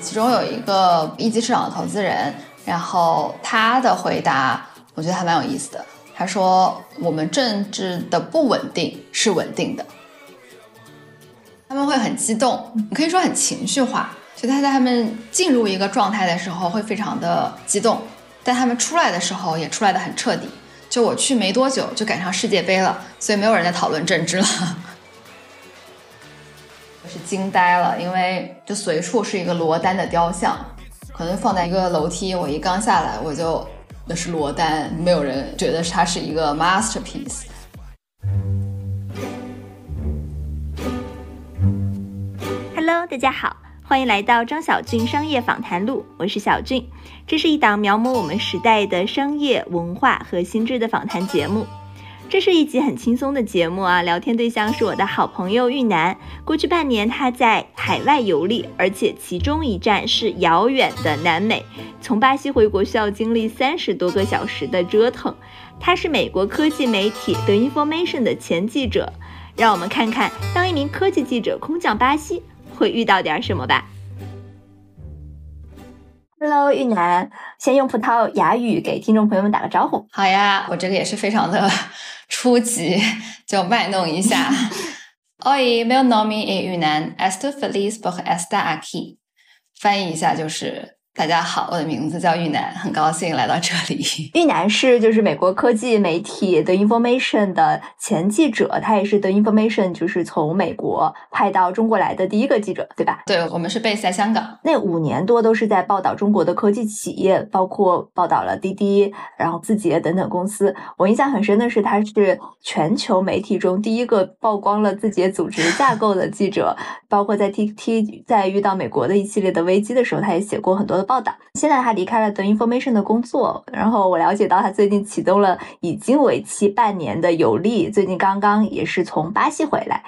其中有一个一级市场的投资人，然后他的回答我觉得还蛮有意思的。他说：“我们政治的不稳定是稳定的。”他们会很激动，你可以说很情绪化。就他在他们进入一个状态的时候会非常的激动，但他们出来的时候也出来的很彻底。就我去没多久就赶上世界杯了，所以没有人在讨论政治了。是惊呆了，因为就随处是一个罗丹的雕像，可能放在一个楼梯，我一刚下来我就那是罗丹，没有人觉得它是一个 masterpiece。Hello，大家好，欢迎来到张小俊商业访谈录，我是小俊。这是一档描摹我们时代的商业文化和心智的访谈节目。这是一集很轻松的节目啊，聊天对象是我的好朋友玉楠。过去半年他在海外游历，而且其中一站是遥远的南美，从巴西回国需要经历三十多个小时的折腾。他是美国科技媒体 The Information 的前记者。让我们看看，当一名科技记者空降巴西会遇到点什么吧。Hello，玉楠，先用葡萄牙语给听众朋友们打个招呼。好呀，我这个也是非常的初级，就卖弄一下。Oi, meu nome é Yunnan. Estou feliz por estar aqui。翻译一下就是。大家好，我的名字叫玉楠，很高兴来到这里。玉楠是就是美国科技媒体的 Information 的前记者，他也是 The Information 就是从美国派到中国来的第一个记者，对吧？对，我们是 base 在香港。那五年多都是在报道中国的科技企业，包括报道了滴滴、然后字节等等公司。我印象很深的是，他是全球媒体中第一个曝光了字节组织架构的记者，包括在 TT 在遇到美国的一系列的危机的时候，他也写过很多。报道，现在他离开了 The Information 的工作，然后我了解到他最近启动了已经为期半年的游历，最近刚刚也是从巴西回来。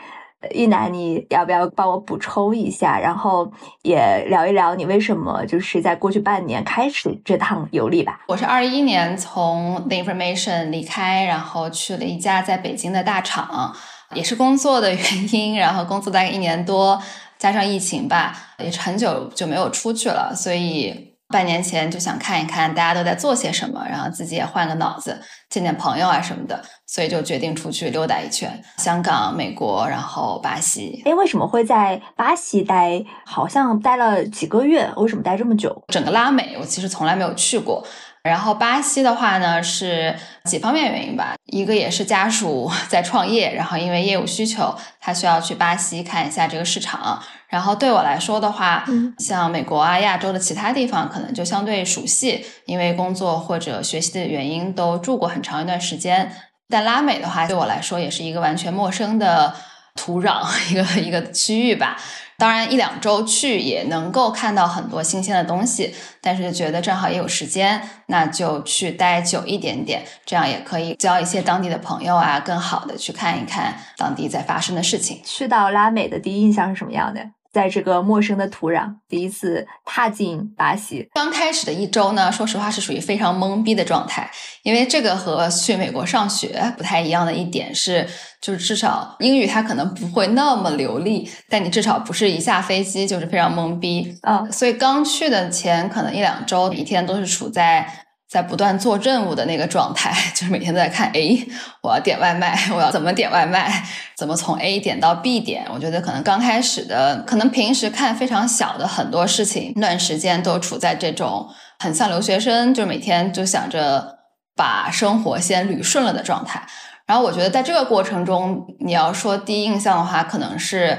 玉楠，你要不要帮我补充一下，然后也聊一聊你为什么就是在过去半年开始这趟游历吧？我是二一年从 The Information 离开，然后去了一家在北京的大厂，也是工作的原因，然后工作大概一年多。加上疫情吧，也是很久就没有出去了，所以半年前就想看一看大家都在做些什么，然后自己也换个脑子，见见朋友啊什么的，所以就决定出去溜达一圈，香港、美国，然后巴西。哎，为什么会在巴西待？好像待了几个月，为什么待这么久？整个拉美我其实从来没有去过。然后巴西的话呢，是几方面原因吧。一个也是家属 在创业，然后因为业务需求，他需要去巴西看一下这个市场。然后对我来说的话，像美国啊、亚洲的其他地方，可能就相对熟悉，因为工作或者学习的原因都住过很长一段时间。但拉美的话，对我来说也是一个完全陌生的土壤，一个一个区域吧。当然，一两周去也能够看到很多新鲜的东西，但是觉得正好也有时间，那就去待久一点点，这样也可以交一些当地的朋友啊，更好的去看一看当地在发生的事情。去到拉美的第一印象是什么样的？在这个陌生的土壤，第一次踏进巴西，刚开始的一周呢，说实话是属于非常懵逼的状态，因为这个和去美国上学不太一样的一点是，就是至少英语它可能不会那么流利，但你至少不是一下飞机就是非常懵逼啊，所以刚去的前可能一两周，每天都是处在。在不断做任务的那个状态，就是每天都在看，哎，我要点外卖，我要怎么点外卖，怎么从 A 点到 B 点？我觉得可能刚开始的，可能平时看非常小的很多事情，那段时间都处在这种很像留学生，就是每天就想着把生活先捋顺了的状态。然后我觉得在这个过程中，你要说第一印象的话，可能是。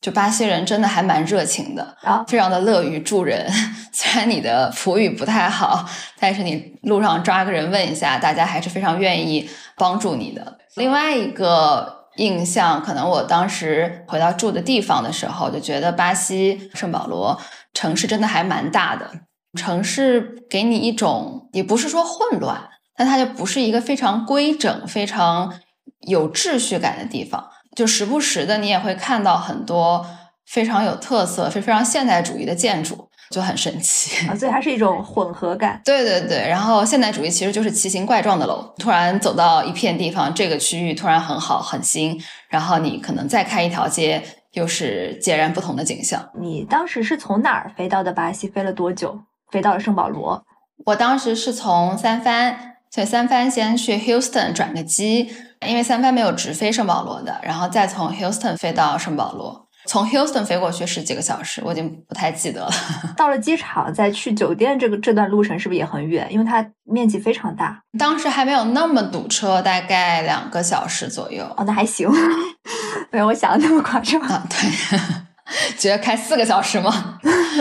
就巴西人真的还蛮热情的，啊，非常的乐于助人。虽然你的葡语不太好，但是你路上抓个人问一下，大家还是非常愿意帮助你的。另外一个印象，可能我当时回到住的地方的时候，就觉得巴西圣保罗城市真的还蛮大的。城市给你一种，也不是说混乱，但它就不是一个非常规整、非常有秩序感的地方。就时不时的，你也会看到很多非常有特色、非非常现代主义的建筑，就很神奇啊！所以它是一种混合感。对对对，然后现代主义其实就是奇形怪状的楼。突然走到一片地方，这个区域突然很好、很新，然后你可能再开一条街，又是截然不同的景象。你当时是从哪儿飞到的巴西？飞了多久？飞到了圣保罗。我当时是从三藩，所以三番先去 Houston 转个机，因为三番没有直飞圣保罗的，然后再从 Houston 飞到圣保罗。从 Houston 飞过去十几个小时，我已经不太记得了。到了机场再去酒店，这个这段路程是不是也很远？因为它面积非常大。当时还没有那么堵车，大概两个小时左右。哦，那还行，没有我想的那么夸张。啊，对，觉得开四个小时吗？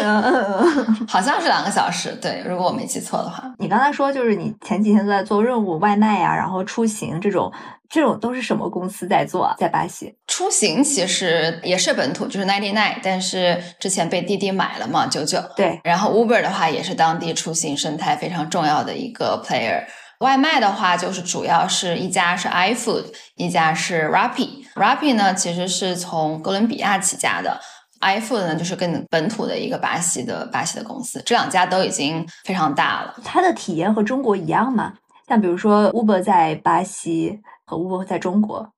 好像是两个小时。对，如果我没记错的话。你刚才说就是你前几天都在做任务、外卖啊，然后出行这种。这种都是什么公司在做啊？在巴西出行其实也是本土，就是 Ninety Nine，但是之前被滴滴买了嘛，九九。对，然后 Uber 的话也是当地出行生态非常重要的一个 player。外卖的话，就是主要是一家是 iFood，一家是 Rappi。Rappi 呢其实是从哥伦比亚起家的，iFood 呢就是跟本土的一个巴西的巴西的公司。这两家都已经非常大了。它的体验和中国一样吗？像比如说 Uber 在巴西。和 Uber 在中国，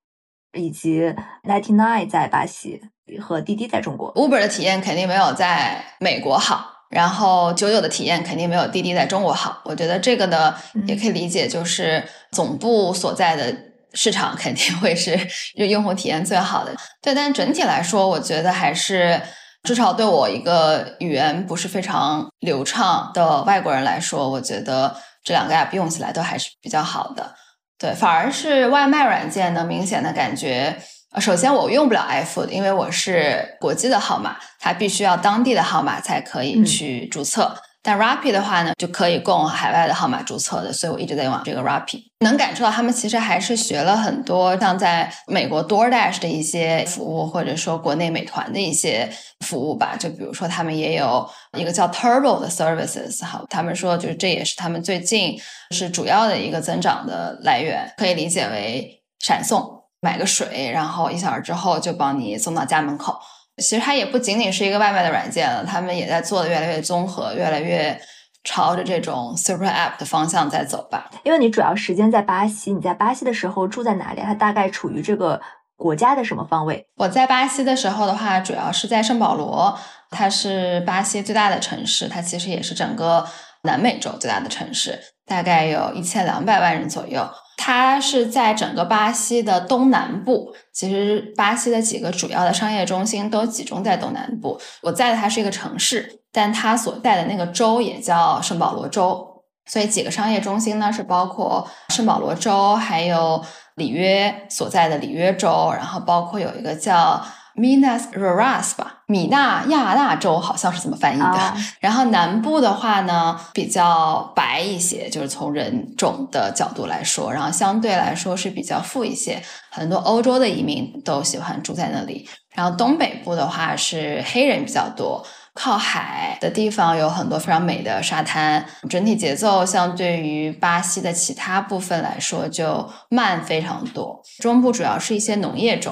以及 Ninety Nine 在巴西和滴滴在中国，Uber 的体验肯定没有在美国好，然后九九的体验肯定没有滴滴在中国好。我觉得这个呢，也可以理解，就是总部所在的市场肯定会是用户体验最好的。对，但整体来说，我觉得还是至少对我一个语言不是非常流畅的外国人来说，我觉得这两个 app 用起来都还是比较好的。对，反而是外卖软件能明显的感觉。呃，首先我用不了 iFood，因为我是国际的号码，它必须要当地的号码才可以去注册。但 Rappi 的话呢，就可以供海外的号码注册的，所以我一直在用这个 Rappi。能感受到他们其实还是学了很多像在美国 DoorDash 的一些服务，或者说国内美团的一些服务吧。就比如说他们也有一个叫 Turbo 的 services，哈，他们说就是这也是他们最近是主要的一个增长的来源，可以理解为闪送，买个水，然后一小时之后就帮你送到家门口。其实它也不仅仅是一个外卖的软件了，他们也在做的越来越综合，越来越朝着这种 super app 的方向在走吧。因为你主要时间在巴西，你在巴西的时候住在哪里？它大概处于这个国家的什么方位？我在巴西的时候的话，主要是在圣保罗，它是巴西最大的城市，它其实也是整个南美洲最大的城市，大概有一千两百万人左右。它是在整个巴西的东南部，其实巴西的几个主要的商业中心都集中在东南部。我在的它是一个城市，但它所在的那个州也叫圣保罗州，所以几个商业中心呢是包括圣保罗州，还有里约所在的里约州，然后包括有一个叫。Minas Gerais 吧，米纳亚纳州好像是这么翻译的。然后南部的话呢，比较白一些，就是从人种的角度来说，然后相对来说是比较富一些，很多欧洲的移民都喜欢住在那里。然后东北部的话是黑人比较多，靠海的地方有很多非常美的沙滩，整体节奏相对于巴西的其他部分来说就慢非常多。中部主要是一些农业州。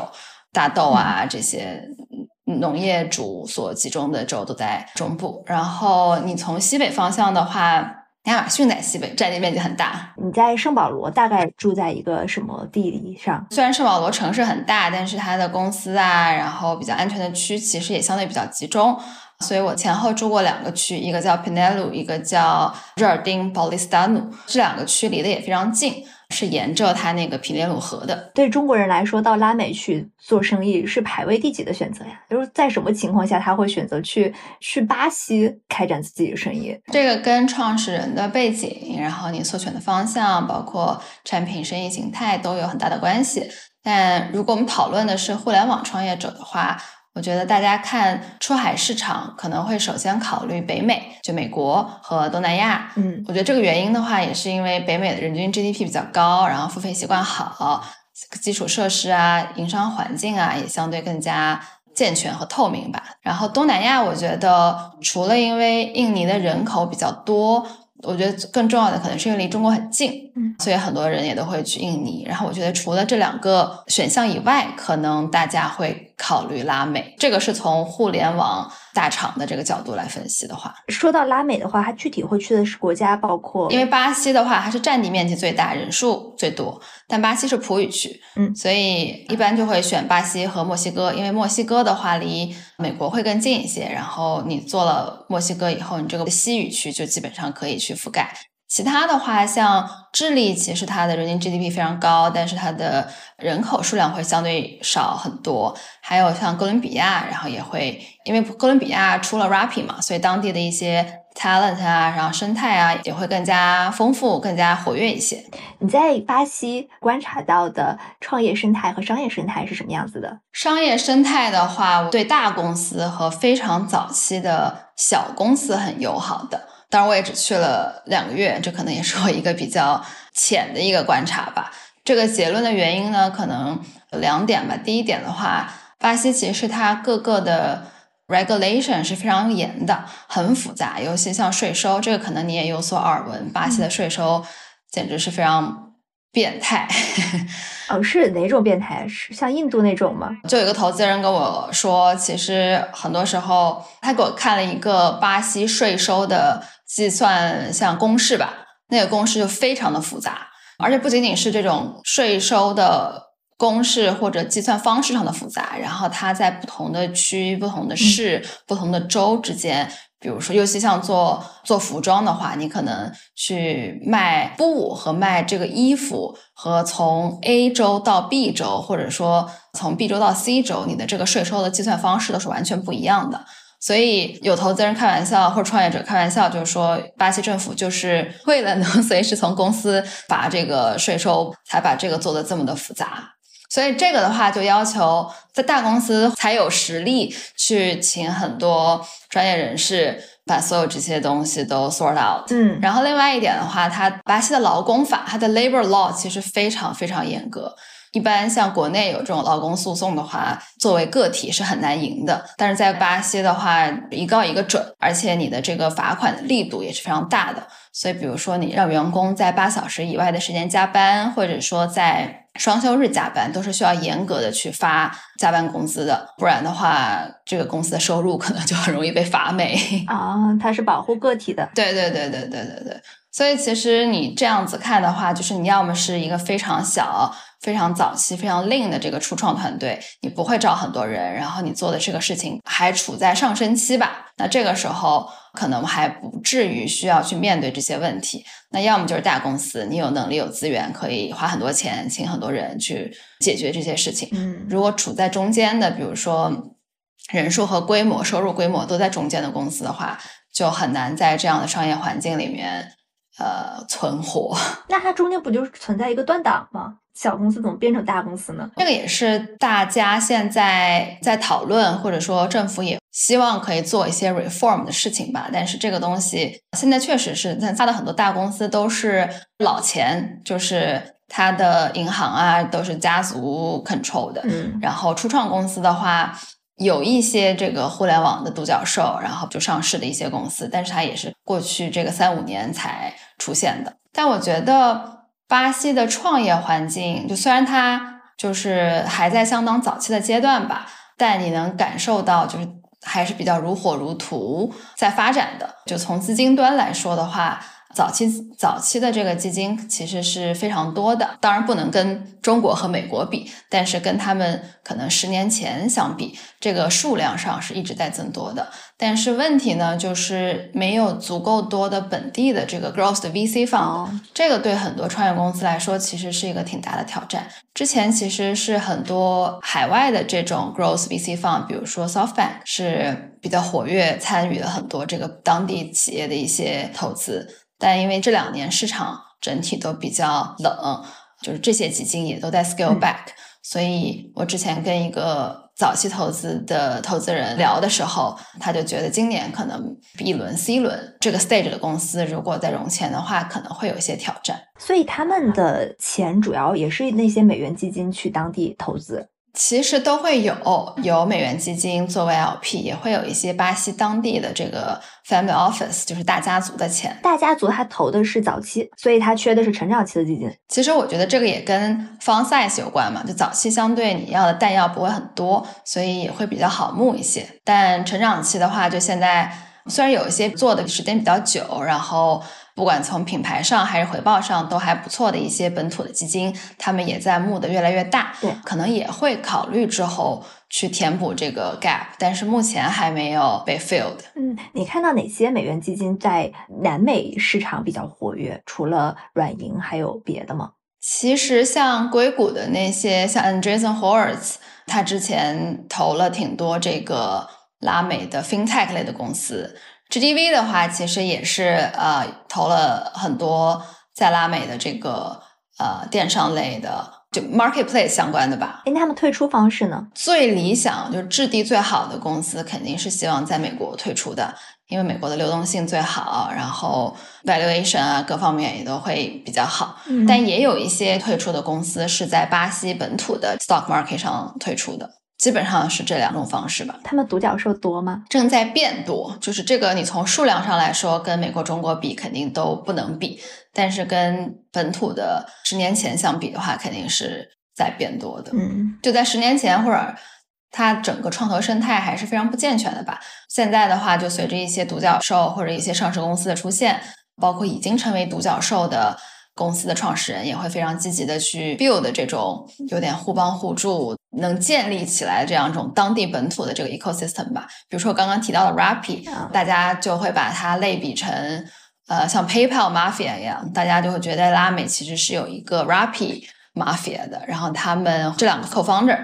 大豆啊，这些农业主所集中的州都在中部。然后你从西北方向的话，亚马逊在西北，占地面积很大。你在圣保罗大概住在一个什么地理上？虽然圣保罗城市很大，但是它的公司啊，然后比较安全的区其实也相对比较集中。所以我前后住过两个区，一个叫 Pinelo，一个叫热尔丁 Paulistano，这两个区离得也非常近。是沿着它那个皮列鲁河的。对中国人来说，到拉美去做生意是排位第几的选择呀？就是在什么情况下他会选择去去巴西开展自己的生意？这个跟创始人的背景，然后你所选的方向，包括产品、生意形态都有很大的关系。但如果我们讨论的是互联网创业者的话，我觉得大家看出海市场可能会首先考虑北美，就美国和东南亚。嗯，我觉得这个原因的话，也是因为北美的人均 GDP 比较高，然后付费习惯好，基础设施啊、营商环境啊也相对更加健全和透明吧。然后东南亚，我觉得除了因为印尼的人口比较多。我觉得更重要的可能是因为离中国很近，嗯，所以很多人也都会去印尼。然后我觉得除了这两个选项以外，可能大家会考虑拉美。这个是从互联网大厂的这个角度来分析的话，说到拉美的话，它具体会去的是国家，包括因为巴西的话，它是占地面积最大，人数最多，但巴西是葡语区，嗯，所以一般就会选巴西和墨西哥，因为墨西哥的话离美国会更近一些，然后你做了墨西哥以后，你这个西语区就基本上可以去覆盖。其他的话，像智利，其实它的人均 GDP 非常高，但是它的人口数量会相对少很多。还有像哥伦比亚，然后也会因为哥伦比亚出了 Rappi 嘛，所以当地的一些 talent 啊，然后生态啊，也会更加丰富、更加活跃一些。你在巴西观察到的创业生态和商业生态是什么样子的？商业生态的话，对大公司和非常早期的小公司很友好的。当然，我也只去了两个月，这可能也是我一个比较浅的一个观察吧。这个结论的原因呢，可能有两点吧。第一点的话，巴西其实它各个的 regulation 是非常严的，很复杂，尤其像税收，这个可能你也有所耳闻。巴西的税收简直是非常变态。哦，是哪种变态？是像印度那种吗？就有一个投资人跟我说，其实很多时候他给我看了一个巴西税收的计算像公式吧，那个公式就非常的复杂，而且不仅仅是这种税收的公式或者计算方式上的复杂，然后它在不同的区、不同的市、不同的州之间。比如说，尤其像做做服装的话，你可能去卖布和卖这个衣服，和从 A 州到 B 州，或者说从 B 州到 C 州，你的这个税收的计算方式都是完全不一样的。所以有投资人开玩笑，或者创业者开玩笑，就是说，巴西政府就是为了能 随时从公司把这个税收，才把这个做的这么的复杂。所以这个的话，就要求在大公司才有实力去请很多专业人士把所有这些东西都 sort out。嗯，然后另外一点的话，它巴西的劳工法，它的 labor law 其实非常非常严格。一般像国内有这种劳工诉讼的话，作为个体是很难赢的。但是在巴西的话，一告一个准，而且你的这个罚款的力度也是非常大的。所以，比如说你让员工在八小时以外的时间加班，或者说在双休日加班，都是需要严格的去发加班工资的。不然的话，这个公司的收入 可能就很容易被罚没。啊，它是保护个体的。对对对对对对对。所以其实你这样子看的话，就是你要么是一个非常小。非常早期、非常 lean 的这个初创团队，你不会招很多人，然后你做的这个事情还处在上升期吧？那这个时候可能还不至于需要去面对这些问题。那要么就是大公司，你有能力、有资源，可以花很多钱请很多人去解决这些事情。嗯，如果处在中间的，比如说人数和规模、收入规模都在中间的公司的话，就很难在这样的商业环境里面呃存活。那它中间不就是存在一个断档吗？小公司怎么变成大公司呢？这个也是大家现在在讨论，或者说政府也希望可以做一些 reform 的事情吧。但是这个东西现在确实是，它的很多大公司都是老钱，就是它的银行啊都是家族 control 的。嗯，然后初创公司的话，有一些这个互联网的独角兽，然后就上市的一些公司，但是它也是过去这个三五年才出现的。但我觉得。巴西的创业环境，就虽然它就是还在相当早期的阶段吧，但你能感受到，就是还是比较如火如荼在发展的。就从资金端来说的话。早期早期的这个基金其实是非常多的，当然不能跟中国和美国比，但是跟他们可能十年前相比，这个数量上是一直在增多的。但是问题呢，就是没有足够多的本地的这个 growth 的 VC fund，这个对很多创业公司来说其实是一个挺大的挑战。之前其实是很多海外的这种 growth VC fund，比如说 SoftBank 是比较活跃，参与了很多这个当地企业的一些投资。但因为这两年市场整体都比较冷，就是这些基金也都在 scale back，所以我之前跟一个早期投资的投资人聊的时候，他就觉得今年可能 B 轮、C 轮这个 stage 的公司，如果在融钱的话，可能会有一些挑战。所以他们的钱主要也是那些美元基金去当地投资。其实都会有，有美元基金作为 LP，也会有一些巴西当地的这个 family office，就是大家族的钱。大家族他投的是早期，所以他缺的是成长期的基金。其实我觉得这个也跟 fund size 有关嘛，就早期相对你要的弹药不会很多，所以也会比较好募一些。但成长期的话，就现在虽然有一些做的时间比较久，然后。不管从品牌上还是回报上都还不错的一些本土的基金，他们也在募的越来越大，对，可能也会考虑之后去填补这个 gap，但是目前还没有被 filled。嗯，你看到哪些美元基金在南美市场比较活跃？除了软银，还有别的吗？其实像硅谷的那些，像 Andreessen Horowitz，他之前投了挺多这个拉美的 fintech 类的公司。GDV 的话，其实也是呃投了很多在拉美的这个呃电商类的，就 marketplace 相关的吧。哎，他们退出方式呢？最理想就是质地最好的公司肯定是希望在美国退出的，因为美国的流动性最好，然后 valuation 啊各方面也都会比较好。但也有一些退出的公司是在巴西本土的 stock market 上退出的。基本上是这两种方式吧。他们独角兽多吗？正在变多，就是这个你从数量上来说，跟美国、中国比肯定都不能比，但是跟本土的十年前相比的话，肯定是在变多的。嗯，就在十年前或者它整个创投生态还是非常不健全的吧。现在的话，就随着一些独角兽或者一些上市公司的出现，包括已经成为独角兽的。公司的创始人也会非常积极的去 build 这种有点互帮互助，能建立起来这样一种当地本土的这个 ecosystem 吧。比如说刚刚提到的 Rappi，大家就会把它类比成呃像 PayPal Mafia 一样，大家就会觉得拉美其实是有一个 Rappi Mafia 的，然后他们这两个 co-founder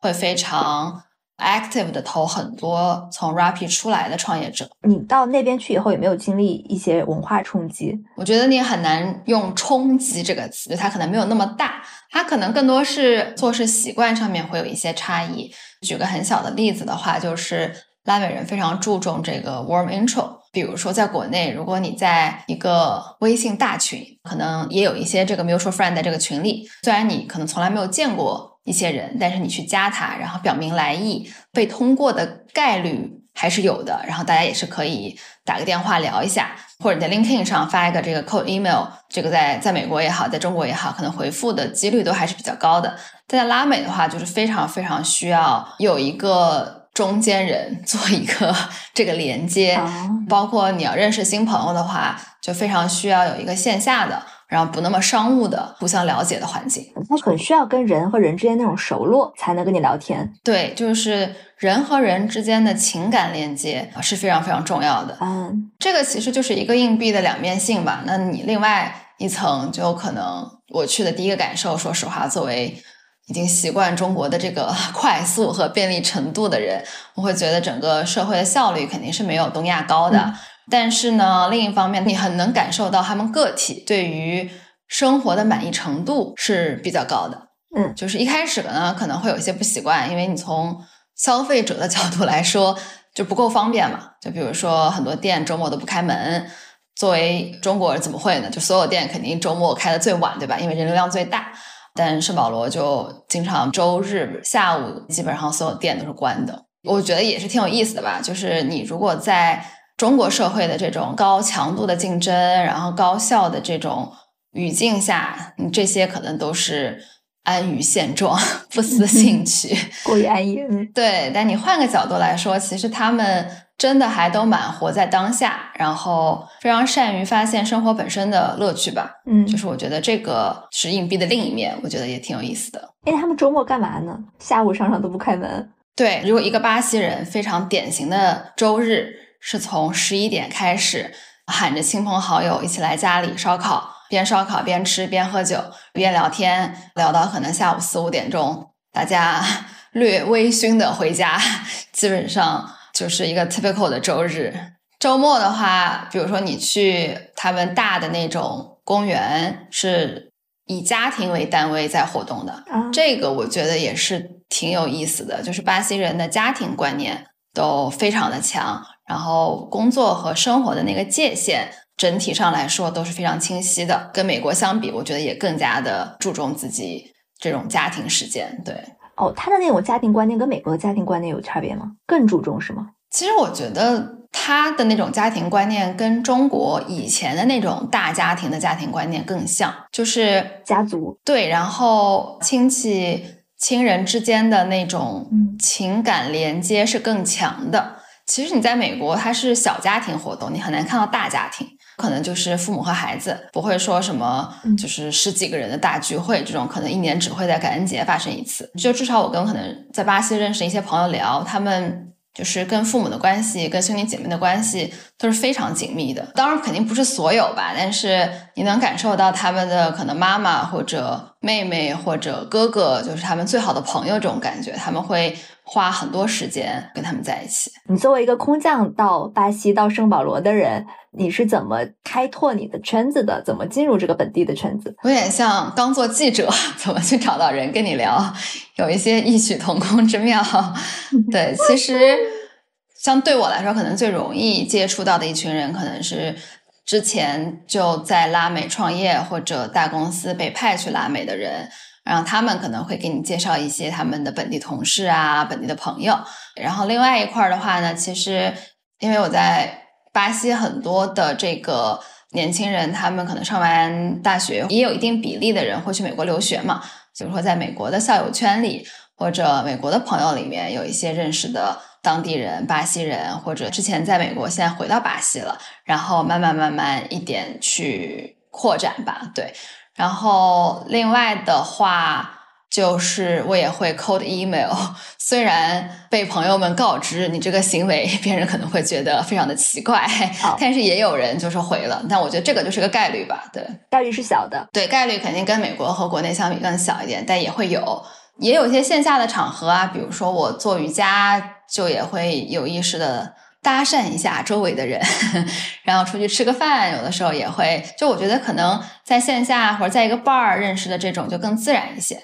会非常。Active 的投很多从 Rappi 出来的创业者，你到那边去以后有没有经历一些文化冲击？我觉得你很难用冲击这个词，它可能没有那么大，它可能更多是做事习惯上面会有一些差异。举个很小的例子的话，就是拉美人非常注重这个 warm intro，比如说在国内，如果你在一个微信大群，可能也有一些这个 mutual friend 在这个群里，虽然你可能从来没有见过。一些人，但是你去加他，然后表明来意，被通过的概率还是有的。然后大家也是可以打个电话聊一下，或者你在 LinkedIn 上发一个这个 cold email，这个在在美国也好，在中国也好，可能回复的几率都还是比较高的。但在拉美的话，就是非常非常需要有一个中间人 做一个这个连接，包括你要认识新朋友的话，就非常需要有一个线下的。然后不那么商务的、互相了解的环境，他很需要跟人和人之间那种熟络，才能跟你聊天。对，就是人和人之间的情感连接是非常非常重要的。嗯，这个其实就是一个硬币的两面性吧。那你另外一层，就可能我去的第一个感受，说实话，作为已经习惯中国的这个 快速和便利程度的人，我会觉得整个社会的效率肯定是没有东亚高的。但是呢，另一方面，你很能感受到他们个体对于生活的满意程度是比较高的。嗯，就是一开始呢，可能会有一些不习惯，因为你从消费者的角度来说就不够方便嘛。就比如说很多店周末都不开门，作为中国人怎么会呢？就所有店肯定周末开的最晚，对吧？因为人流量最大。但圣保罗就经常周日下午基本上所有店都是关的。我觉得也是挺有意思的吧。就是你如果在中国社会的这种高强度的竞争，然后高效的这种语境下，你这些可能都是安于现状，不思进取，过于安逸。对，但你换个角度来说，其实他们真的还都蛮活在当下，然后非常善于发现生活本身的乐趣吧。嗯，就是我觉得这个是硬币的另一面，我觉得也挺有意思的。哎，他们周末干嘛呢？下午商场都不开门。对，如果一个巴西人非常典型的周日。是从十一点开始，喊着亲朋好友一起来家里烧烤，边烧烤边吃边喝酒边聊天，聊到可能下午四五点钟，大家 略微醺的回家，基本上就是一个 typical 的周日。周末的话，比如说你去他们大的那种公园，是以家庭为单位在活动的，这个我觉得也是挺有意思的，就是巴西人的家庭观念都非常的强。然后工作和生活的那个界限，整体上来说都是非常清晰的。跟美国相比，我觉得也更加的注重自己这种家庭时间。对，哦，他的那种家庭观念跟美国的家庭观念有差别吗？更注重是吗？其实我觉得他的那种家庭观念跟中国以前的那种大家庭的家庭观念更像，就是家族对，然后亲戚亲人之间的那种情感连接是更强的。其实你在美国，它是小家庭活动，你很难看到大家庭，可能就是父母和孩子，不会说什么就是十几个人的大聚会，这种可能一年只会在感恩节发生一次。就至少我跟可能在巴西认识一些朋友聊，他们。就是跟父母的关系，跟兄弟姐妹的关系都是非常紧密的。当然，肯定不是所有吧，但是你能感受到他们的可能妈妈或者妹妹或者哥哥，就是他们最好的朋友这种感觉。他们会花很多时间跟他们在一起。你作为一个空降到巴西到圣保罗的人。你是怎么开拓你的圈子的？怎么进入这个本地的圈子？有点像刚做记者，怎么去找到人跟你聊？有一些异曲同工之妙。对，其实像对我来说，可能最容易接触到的一群人，可能是之前就在拉美创业或者大公司被派去拉美的人，然后他们可能会给你介绍一些他们的本地同事啊、本地的朋友。然后另外一块的话呢，其实因为我在。巴西很多的这个年轻人，他们可能上完大学，也有一定比例的人会去美国留学嘛。比如说，在美国的校友圈里，或者美国的朋友里面，有一些认识的当地人、巴西人，或者之前在美国，现在回到巴西了，然后慢慢慢慢一点去扩展吧。对，然后另外的话。就是我也会 cold email，虽然被朋友们告知你这个行为，别人可能会觉得非常的奇怪，但是也有人就是回了。但我觉得这个就是个概率吧，对，概率是小的，对，概率肯定跟美国和国内相比更小一点，但也会有，也有一些线下的场合啊，比如说我做瑜伽，就也会有意识的。搭讪一下周围的人，然后出去吃个饭，有的时候也会。就我觉得可能在线下或者在一个 bar 认识的这种就更自然一些。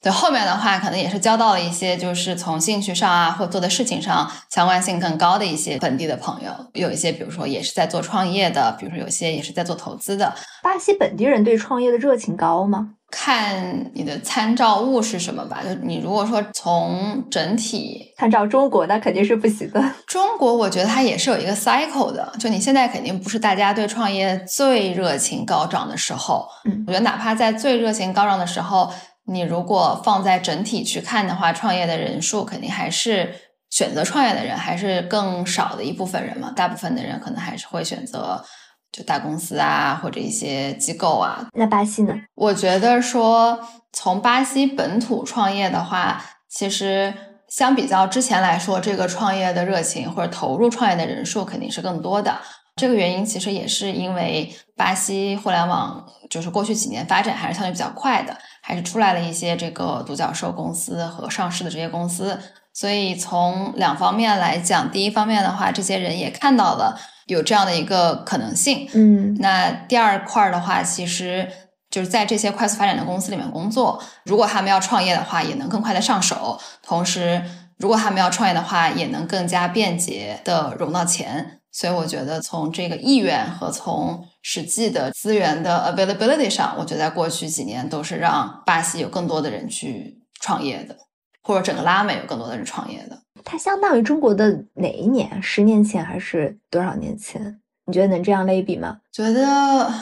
对后面的话，可能也是交到了一些就是从兴趣上啊或做的事情上相关性更高的一些本地的朋友。有一些比如说也是在做创业的，比如说有些也是在做投资的。巴西本地人对创业的热情高吗？看你的参照物是什么吧。就你如果说从整体参照中国，那肯定是不行的。中国我觉得它也是有一个 cycle 的。就你现在肯定不是大家对创业最热情高涨的时候。嗯，我觉得哪怕在最热情高涨的时候，你如果放在整体去看的话，创业的人数肯定还是选择创业的人还是更少的一部分人嘛。大部分的人可能还是会选择。就大公司啊，或者一些机构啊。那巴西呢？我觉得说从巴西本土创业的话，其实相比较之前来说，这个创业的热情或者投入创业的人数肯定是更多的。这个原因其实也是因为巴西互联网就是过去几年发展还是相对比较快的，还是出来了一些这个独角兽公司和上市的这些公司。所以从两方面来讲，第一方面的话，这些人也看到了。有这样的一个可能性，嗯，那第二块的话，其实就是在这些快速发展的公司里面工作。如果他们要创业的话，也能更快的上手；同时，如果他们要创业的话，也能更加便捷的融到钱。所以，我觉得从这个意愿和从实际的资源的 availability 上，我觉得在过去几年都是让巴西有更多的人去创业的，或者整个拉美有更多的人创业的。它相当于中国的哪一年？十年前还是多少年前？你觉得能这样类比吗？觉得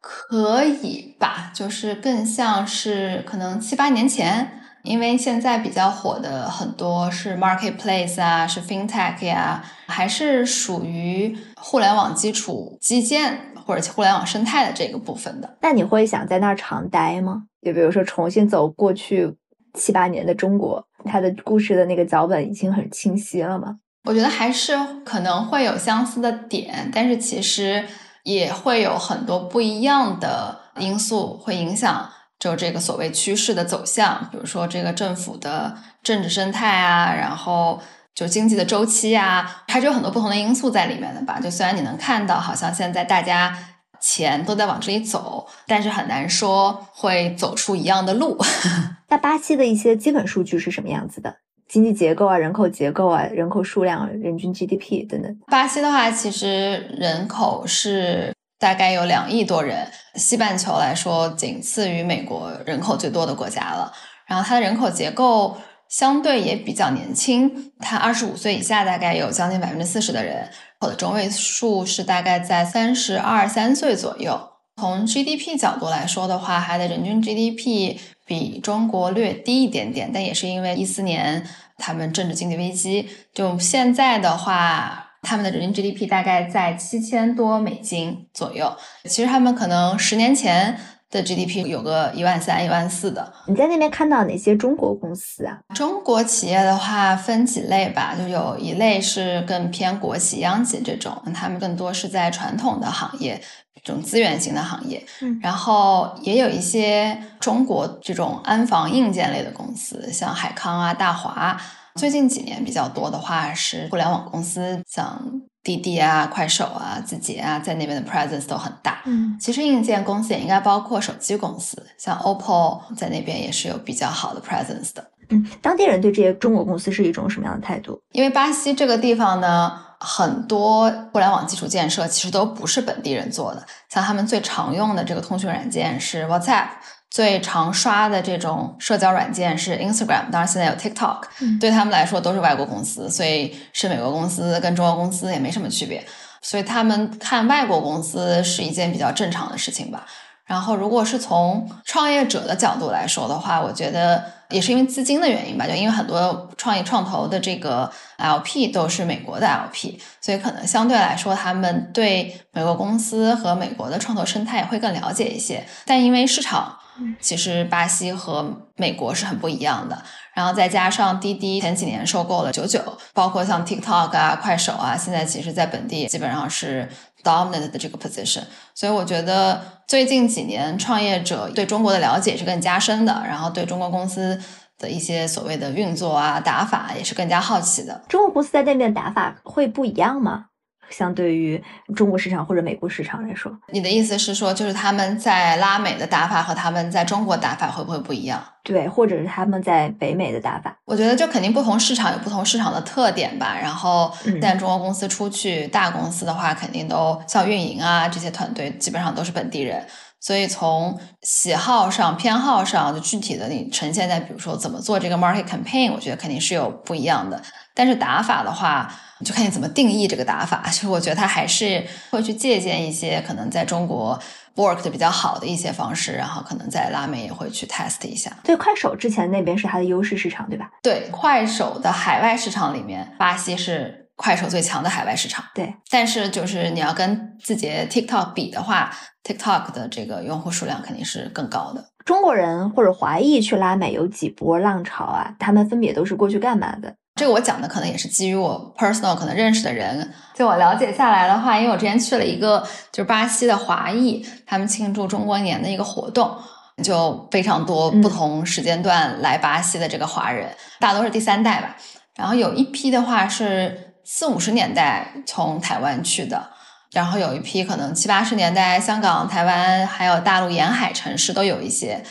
可以吧，就是更像是可能七八年前，因为现在比较火的很多是 marketplace 啊，是 fintech 呀，还是属于互联网基础基建或者互联网生态的这个部分的。那你会想在那儿长待吗？就比如说重新走过去七八年的中国？他的故事的那个脚本已经很清晰了吗？我觉得还是可能会有相似的点，但是其实也会有很多不一样的因素会影响，就这个所谓趋势的走向。比如说这个政府的政治生态啊，然后就经济的周期啊，还是有很多不同的因素在里面的吧。就虽然你能看到，好像现在大家钱都在往这里走，但是很难说会走出一样的路。那巴西的一些基本数据是什么样子的？经济结构啊，人口结构啊，人口数量、人均 GDP 等等。巴西的话，其实人口是大概有两亿多人，西半球来说仅次于美国人口最多的国家了。然后它的人口结构相对也比较年轻，它二十五岁以下大概有将近百分之四十的人，我的中位数是大概在三十二三岁左右。从 GDP 角度来说的话，它的人均 GDP 比中国略低一点点，但也是因为一四年他们政治经济危机。就现在的话，他们的人均 GDP 大概在七千多美金左右。其实他们可能十年前。的 GDP 有个一万三、一万四的。你在那边看到哪些中国公司啊？中国企业的话分几类吧，就有一类是更偏国企、央企这种，他们更多是在传统的行业，这种资源型的行业。嗯，然后也有一些中国这种安防硬件类的公司，像海康啊、大华。最近几年比较多的话是互联网公司，像。滴滴啊、快手啊、字节啊，在那边的 presence 都很大。嗯，其实硬件公司也应该包括手机公司，像 OPPO 在那边也是有比较好的 presence 的。嗯，当地人对这些中国公司是一种什么样的态度？因为巴西这个地方呢，很多互联网基础建设其实都不是本地人做的，像他们最常用的这个通讯软件是 WhatsApp。最常刷的这种社交软件是 Instagram，当然现在有 TikTok，对他们来说都是外国公司，所以是美国公司跟中国公司也没什么区别，所以他们看外国公司是一件比较正常的事情吧。然后，如果是从创业者的角度来说的话，我觉得也是因为资金的原因吧，就因为很多创业创投的这个 LP 都是美国的 LP，所以可能相对来说，他们对美国公司和美国的创投生态会更了解一些。但因为市场。其实巴西和美国是很不一样的，然后再加上滴滴前几年收购了九九，包括像 TikTok 啊、快手啊，现在其实在本地基本上是 dominant 的这个 position，所以我觉得最近几年创业者对中国的了解是更加深的，然后对中国公司的一些所谓的运作啊、打法也是更加好奇的。中国公司在那边打法会不一样吗？相对于中国市场或者美国市场来说，你的意思是说，就是他们在拉美的打法和他们在中国打法会不会不一样？对，或者是他们在北美的打法？我觉得就肯定不同市场有不同市场的特点吧。然后，现在中国公司出去大公司的话，肯定都像运营啊这些团队基本上都是本地人，所以从喜好上、偏好上，就具体的你呈现在比如说怎么做这个 market campaign，我觉得肯定是有不一样的。但是打法的话。就看你怎么定义这个打法，其实我觉得他还是会去借鉴一些可能在中国 work 的比较好的一些方式，然后可能在拉美也会去 test 一下。对，快手之前那边是它的优势市场，对吧？对，快手的海外市场里面，巴西是快手最强的海外市场。对，但是就是你要跟字节 TikTok 比的话，TikTok 的这个用户数量肯定是更高的。中国人或者华裔去拉美有几波浪潮啊？他们分别都是过去干嘛的？这个我讲的可能也是基于我 personal 可能认识的人，就我了解下来的话，因为我之前去了一个就是巴西的华裔，他们庆祝中国年的一个活动，就非常多不同时间段来巴西的这个华人，大多是第三代吧。然后有一批的话是四五十年代从台湾去的，然后有一批可能七八十年代香港、台湾还有大陆沿海城市都有一些。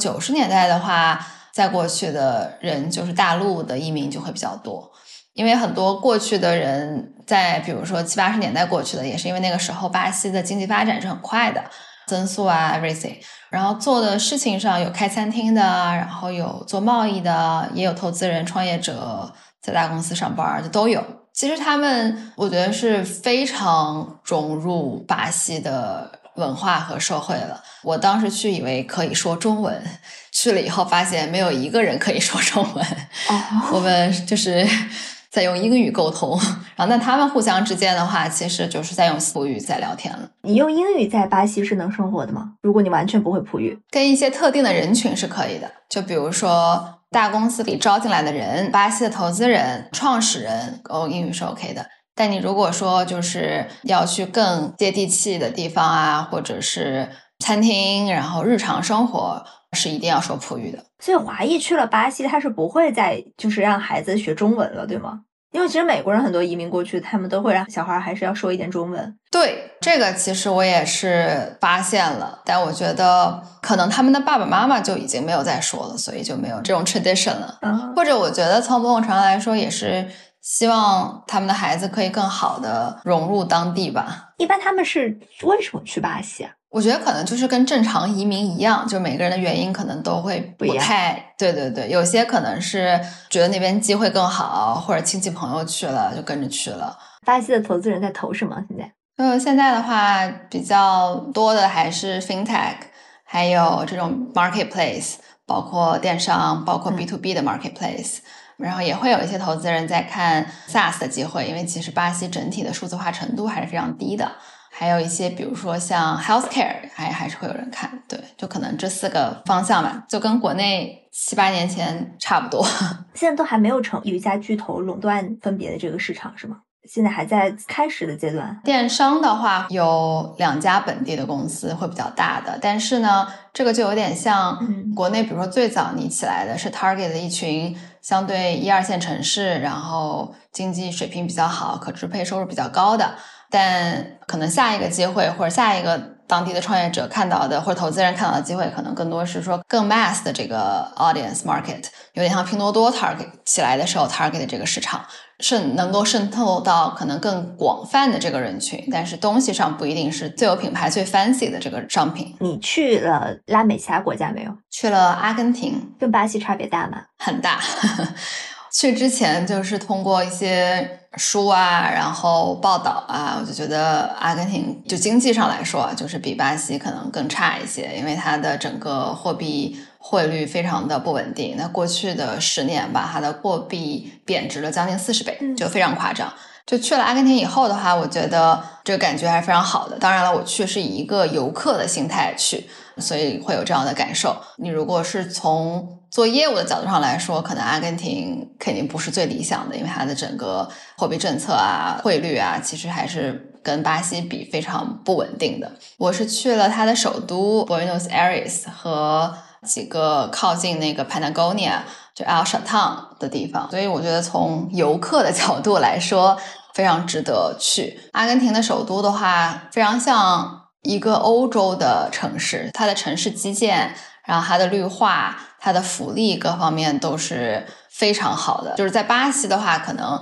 九十年代的话。在过去的人就是大陆的移民就会比较多，因为很多过去的人在比如说七八十年代过去的，也是因为那个时候巴西的经济发展是很快的，增速啊 everything，然后做的事情上有开餐厅的，然后有做贸易的，也有投资人、创业者在大公司上班就都有。其实他们我觉得是非常融入巴西的文化和社会了。我当时去以为可以说中文。去了以后发现没有一个人可以说中文，我们就是在用英语沟通。然后那他们互相之间的话，其实就是在用葡语在聊天了。你用英语在巴西是能生活的吗？如果你完全不会葡语，跟一些特定的人群是可以的。就比如说大公司里招进来的人，巴西的投资人、创始人，哦，英语是 OK 的。但你如果说就是要去更接地气的地方啊，或者是餐厅，然后日常生活。是一定要说葡语的，所以华裔去了巴西，他是不会再就是让孩子学中文了，对吗？因为其实美国人很多移民过去，他们都会让小孩还是要说一点中文。对，这个其实我也是发现了，但我觉得可能他们的爸爸妈妈就已经没有再说了，所以就没有这种 tradition 了。或者我觉得从某种程度来说，也是希望他们的孩子可以更好的融入当地吧。一般他们是为什么去巴西啊？我觉得可能就是跟正常移民一样，就每个人的原因可能都会不太对。对对，有些可能是觉得那边机会更好，或者亲戚朋友去了就跟着去了。巴西的投资人在投什么？现在？呃，现在的话比较多的还是 fintech，还有这种 marketplace，包括电商，包括 B to B 的 marketplace。然后也会有一些投资人在看 SaaS 的机会，因为其实巴西整体的数字化程度还是非常低的。还有一些，比如说像 healthcare，还还是会有人看。对，就可能这四个方向吧，就跟国内七八年前差不多。现在都还没有成有一家巨头垄断分别的这个市场是吗？现在还在开始的阶段。电商的话，有两家本地的公司会比较大的，但是呢，这个就有点像国内，比如说最早你起来的是 Target 的一群。相对一二线城市，然后经济水平比较好，可支配收入比较高的，但可能下一个机会或者下一个当地的创业者看到的或者投资人看到的机会，可能更多是说更 mass 的这个 audience market，有点像拼多多 target 起来的时候 target 的这个市场。渗能够渗透到可能更广泛的这个人群，但是东西上不一定是最有品牌、最 fancy 的这个商品。你去了拉美其他国家没有？去了阿根廷，跟巴西差别大吗？很大。去之前就是通过一些书啊，然后报道啊，我就觉得阿根廷就经济上来说，就是比巴西可能更差一些，因为它的整个货币。汇率非常的不稳定，那过去的十年吧，它的货币贬值了将近四十倍，就非常夸张。就去了阿根廷以后的话，我觉得这个感觉还是非常好的。当然了，我去是以一个游客的心态去，所以会有这样的感受。你如果是从做业务的角度上来说，可能阿根廷肯定不是最理想的，因为它的整个货币政策啊、汇率啊，其实还是跟巴西比非常不稳定的。我是去了它的首都 Buenos Aires 和。几个靠近那个 Patagonia 就 El s h a t a n 的地方，所以我觉得从游客的角度来说，非常值得去。阿根廷的首都的话，非常像一个欧洲的城市，它的城市基建，然后它的绿化，它的福利各方面都是非常好的。就是在巴西的话，可能。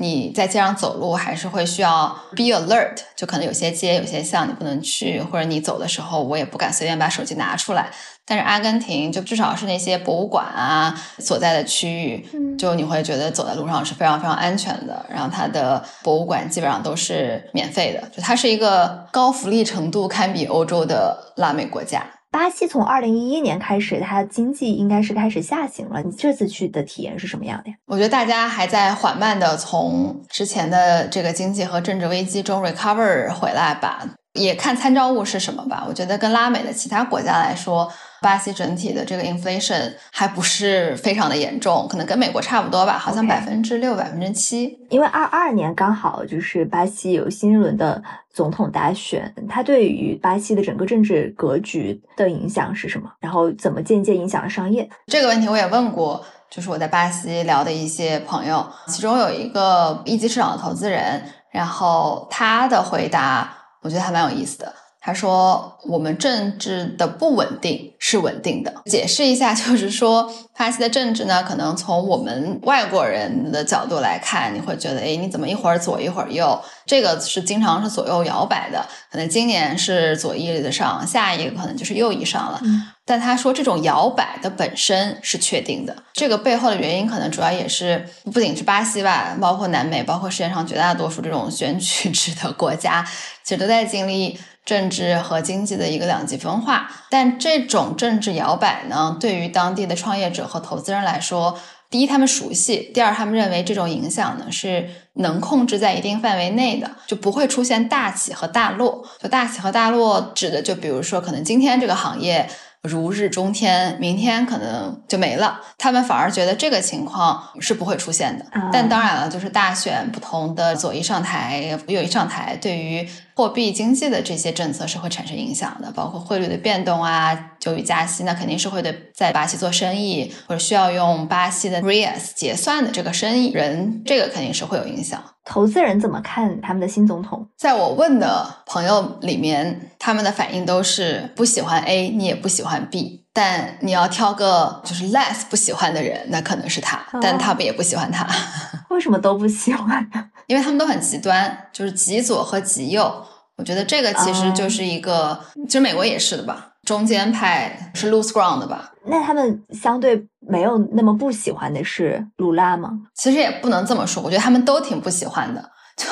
你在街上走路还是会需要 be alert，就可能有些街、有些巷你不能去，或者你走的时候我也不敢随便把手机拿出来。但是阿根廷就至少是那些博物馆啊所在的区域，就你会觉得走在路上是非常非常安全的。然后它的博物馆基本上都是免费的，就它是一个高福利程度堪比欧洲的拉美国家。巴西从二零一一年开始，它经济应该是开始下行了。你这次去的体验是什么样的呀？我觉得大家还在缓慢的从之前的这个经济和政治危机中 recover 回来吧，也看参照物是什么吧。我觉得跟拉美的其他国家来说。巴西整体的这个 inflation 还不是非常的严重，可能跟美国差不多吧，好像百分之六、百分之七。因为二二年刚好就是巴西有新一轮的总统大选，它对于巴西的整个政治格局的影响是什么？然后怎么间接影响了商业？这个问题我也问过，就是我在巴西聊的一些朋友，其中有一个一级市场的投资人，然后他的回答我觉得还蛮有意思的。他说：“我们政治的不稳定是稳定的。解释一下，就是说，巴西的政治呢，可能从我们外国人的角度来看，你会觉得，哎，你怎么一会儿左一会儿右？这个是经常是左右摇摆的。可能今年是左翼的上，下一个可能就是右翼上了。但他说，这种摇摆的本身是确定的。这个背后的原因，可能主要也是不仅是巴西吧，包括南美，包括世界上绝大多数这种选举制的国家，其实都在经历。”政治和经济的一个两极分化，但这种政治摇摆呢，对于当地的创业者和投资人来说，第一他们熟悉，第二他们认为这种影响呢是能控制在一定范围内的，就不会出现大起和大落。就大起和大落指的，就比如说可能今天这个行业。如日中天，明天可能就没了。他们反而觉得这个情况是不会出现的。但当然了，就是大选不同的左翼上台、右翼上台，对于货币经济的这些政策是会产生影响的，包括汇率的变动啊，就与加息，那肯定是会对在巴西做生意或者需要用巴西的 reais 结算的这个生意人，这个肯定是会有影响。投资人怎么看他们的新总统？在我问的朋友里面，他们的反应都是不喜欢 A，你也不喜欢 B。但你要挑个就是 less 不喜欢的人，那可能是他，但他们也不喜欢他。为什么都不喜欢呢？因为他们都很极端，就是极左和极右。我觉得这个其实就是一个，其实美国也是的吧，中间派是 Loose ground 的吧？那他们相对没有那么不喜欢的是鲁拉吗？其实也不能这么说，我觉得他们都挺不喜欢的，就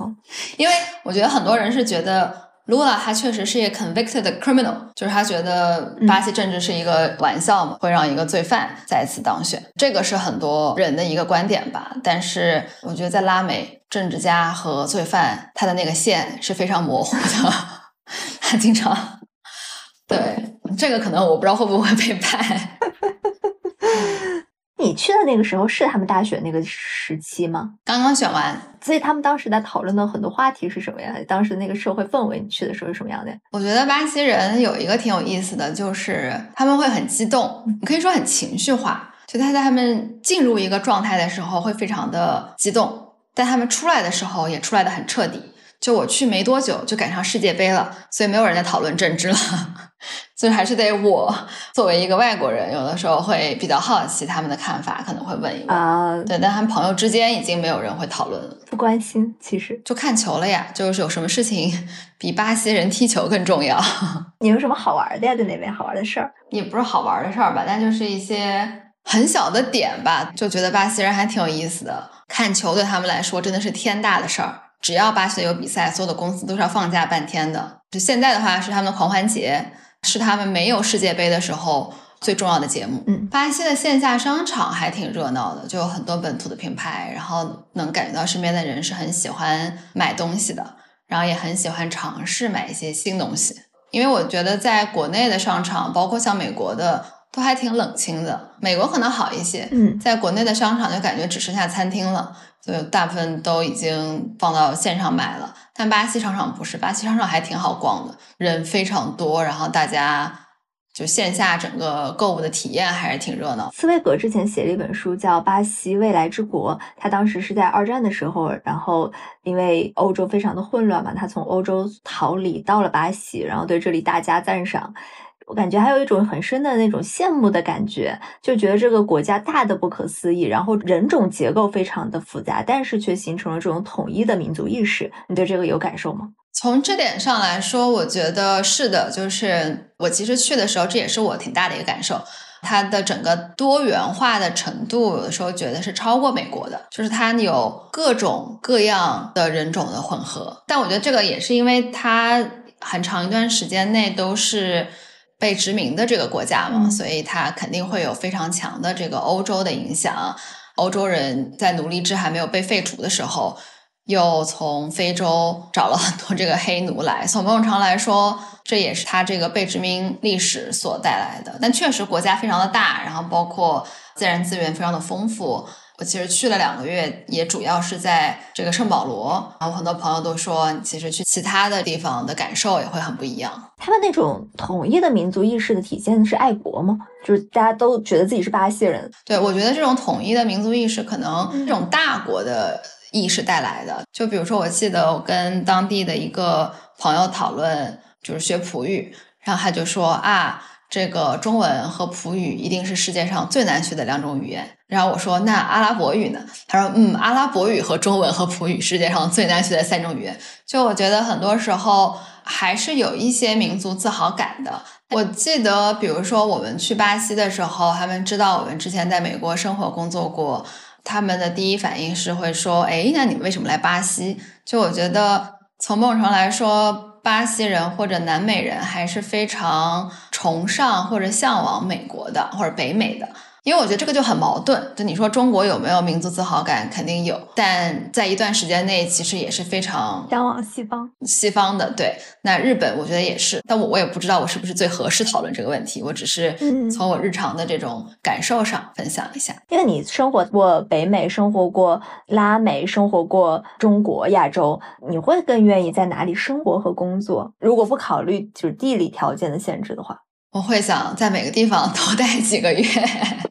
因为我觉得很多人是觉得。Lula 他确实是一个 convicted criminal，就是他觉得巴西政治是一个玩笑嘛，会让一个罪犯再次当选，这个是很多人的一个观点吧。但是我觉得在拉美，政治家和罪犯他的那个线是非常模糊的，他经常对这个可能我不知道会不会被拍。你去的那个时候是他们大选那个时期吗？刚刚选完，所以他们当时在讨论的很多话题是什么呀？当时那个社会氛围，你去的时候是什么样的？我觉得巴西人有一个挺有意思的，就是他们会很激动，你可以说很情绪化。就他在他们进入一个状态的时候会非常的激动，但他们出来的时候也出来的很彻底。就我去没多久，就赶上世界杯了，所以没有人在讨论政治了。所以还是得我作为一个外国人，有的时候会比较好奇他们的看法，可能会问一问啊。对，但他们朋友之间已经没有人会讨论了，不关心。其实就看球了呀，就是有什么事情比巴西人踢球更重要。你有什么好玩的呀？在那边好玩的事儿？也不是好玩的事儿吧，但就是一些很小的点吧，就觉得巴西人还挺有意思的。看球对他们来说真的是天大的事儿。只要巴西有比赛，所有的公司都是要放假半天的。就现在的话，是他们的狂欢节，是他们没有世界杯的时候最重要的节目。嗯，巴西的线下商场还挺热闹的，就有很多本土的品牌，然后能感觉到身边的人是很喜欢买东西的，然后也很喜欢尝试买一些新东西。因为我觉得在国内的商场，包括像美国的，都还挺冷清的。美国可能好一些，嗯，在国内的商场就感觉只剩下餐厅了。就大部分都已经放到线上买了，但巴西商场不是，巴西商场还挺好逛的，人非常多，然后大家就线下整个购物的体验还是挺热闹。茨威格之前写了一本书叫《巴西未来之国》，他当时是在二战的时候，然后因为欧洲非常的混乱嘛，他从欧洲逃离到了巴西，然后对这里大加赞赏。我感觉还有一种很深的那种羡慕的感觉，就觉得这个国家大的不可思议，然后人种结构非常的复杂，但是却形成了这种统一的民族意识。你对这个有感受吗？从这点上来说，我觉得是的。就是我其实去的时候，这也是我挺大的一个感受。它的整个多元化的程度，有的时候觉得是超过美国的，就是它有各种各样的人种的混合。但我觉得这个也是因为它很长一段时间内都是。被殖民的这个国家嘛，所以它肯定会有非常强的这个欧洲的影响。欧洲人在奴隶制还没有被废除的时候，又从非洲找了很多这个黑奴来。从某种程度来说，这也是他这个被殖民历史所带来的。但确实国家非常的大，然后包括自然资源非常的丰富。我其实去了两个月，也主要是在这个圣保罗。然后很多朋友都说，其实去其他的地方的感受也会很不一样。他们那种统一的民族意识的体现是爱国吗？就是大家都觉得自己是巴西人？对，我觉得这种统一的民族意识，可能这种大国的意识带来的。就比如说，我记得我跟当地的一个朋友讨论，就是学葡语，然后他就说啊。这个中文和普语一定是世界上最难学的两种语言。然后我说：“那阿拉伯语呢？”他说：“嗯，阿拉伯语和中文和普语世界上最难学的三种语言。”就我觉得很多时候还是有一些民族自豪感的。我记得，比如说我们去巴西的时候，他们知道我们之前在美国生活工作过，他们的第一反应是会说：“哎，那你们为什么来巴西？”就我觉得从某种程度来说。巴西人或者南美人还是非常崇尚或者向往美国的或者北美的。因为我觉得这个就很矛盾，就你说中国有没有民族自豪感，肯定有，但在一段时间内，其实也是非常向往西方。西方的对，那日本我觉得也是，但我我也不知道我是不是最合适讨论这个问题，我只是从我日常的这种感受上分享一下。因为你生活过北美，生活过拉美，生活过中国、亚洲，你会更愿意在哪里生活和工作？如果不考虑就是地理条件的限制的话。我会想在每个地方 多待几个月，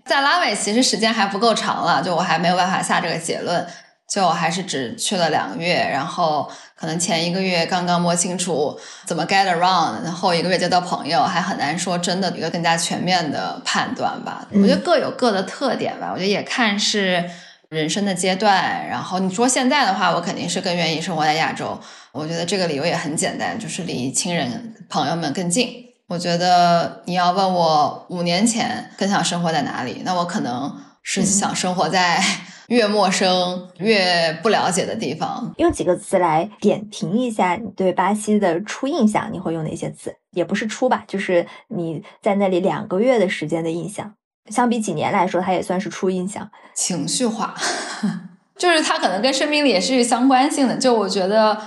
在拉美其实时间还不够长了，就我还没有办法下这个结论。就我还是只去了两个月，然后可能前一个月刚刚摸清楚怎么 get around，然后一个月交到朋友，还很难说真的一个更加全面的判断吧。我觉得各有各的特点吧，我觉得也看是人生的阶段。然后你说现在的话，我肯定是更愿意生活在亚洲。我觉得这个理由也很简单，就是离亲人朋友们更近。我觉得你要问我五年前更想生活在哪里，那我可能是想生活在。越陌生越不了解的地方，用几个词来点评一下你对巴西的初印象，你会用哪些词？也不是初吧，就是你在那里两个月的时间的印象，相比几年来说，它也算是初印象。情绪化，就是它可能跟生命力也是相关性的。就我觉得